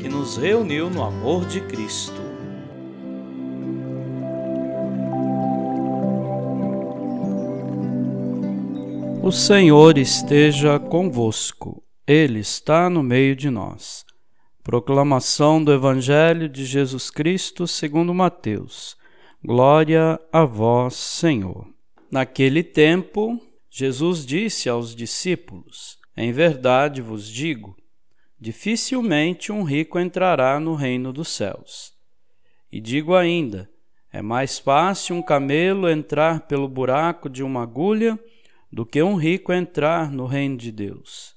que nos reuniu no amor de Cristo. O Senhor esteja convosco, Ele está no meio de nós. Proclamação do Evangelho de Jesus Cristo segundo Mateus. Glória a vós, Senhor. Naquele tempo, Jesus disse aos discípulos: Em verdade vos digo, dificilmente um rico entrará no reino dos céus. E digo ainda: é mais fácil um camelo entrar pelo buraco de uma agulha do que um rico entrar no reino de Deus.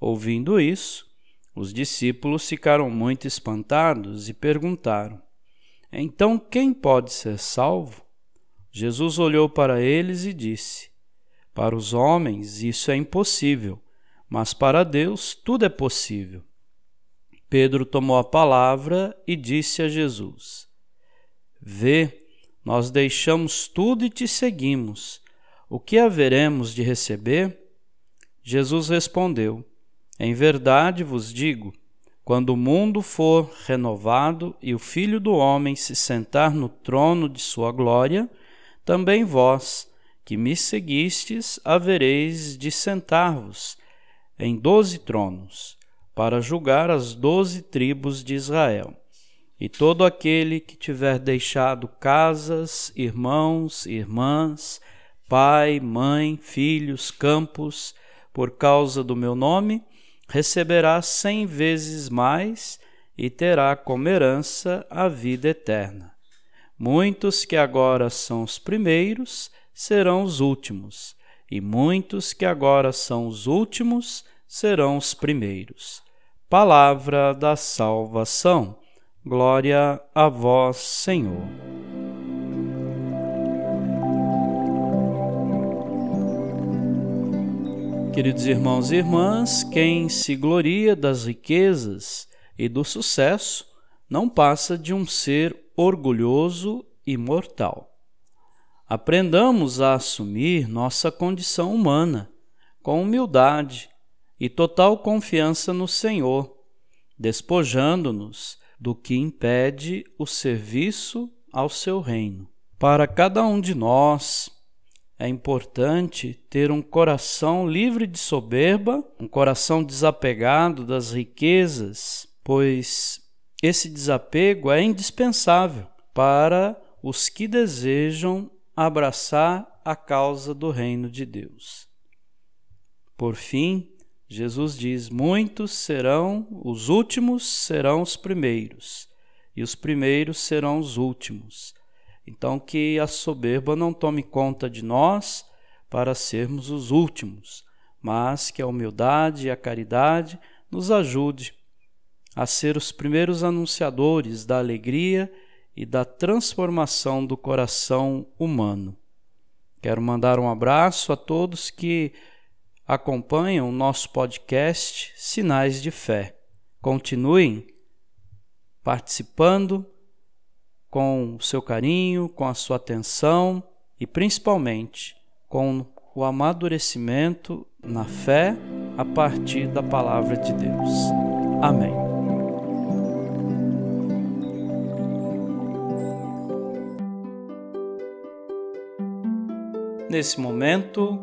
Ouvindo isso, os discípulos ficaram muito espantados e perguntaram: Então quem pode ser salvo? Jesus olhou para eles e disse: Para os homens isso é impossível mas para Deus tudo é possível. Pedro tomou a palavra e disse a Jesus: Vê, nós deixamos tudo e te seguimos. O que haveremos de receber? Jesus respondeu: Em verdade vos digo, quando o mundo for renovado e o Filho do Homem se sentar no trono de sua glória, também vós, que me seguistes, havereis de sentar-vos em doze tronos, para julgar as doze tribos de Israel. E todo aquele que tiver deixado casas, irmãos, irmãs, pai, mãe, filhos, campos, por causa do meu nome, receberá cem vezes mais e terá como herança a vida eterna. Muitos que agora são os primeiros serão os últimos, e muitos que agora são os últimos serão os primeiros. Palavra da salvação. Glória a vós, Senhor. Queridos irmãos e irmãs, quem se gloria das riquezas e do sucesso não passa de um ser orgulhoso e mortal. Aprendamos a assumir nossa condição humana com humildade e total confiança no Senhor, despojando-nos do que impede o serviço ao seu reino. Para cada um de nós, é importante ter um coração livre de soberba, um coração desapegado das riquezas, pois esse desapego é indispensável para os que desejam abraçar a causa do reino de Deus. Por fim, Jesus diz: Muitos serão, os últimos serão os primeiros, e os primeiros serão os últimos. Então, que a soberba não tome conta de nós para sermos os últimos, mas que a humildade e a caridade nos ajude a ser os primeiros anunciadores da alegria e da transformação do coração humano. Quero mandar um abraço a todos que acompanham o nosso podcast Sinais de Fé. Continuem participando com o seu carinho, com a sua atenção e principalmente com o amadurecimento na fé a partir da palavra de Deus. Amém. Nesse momento,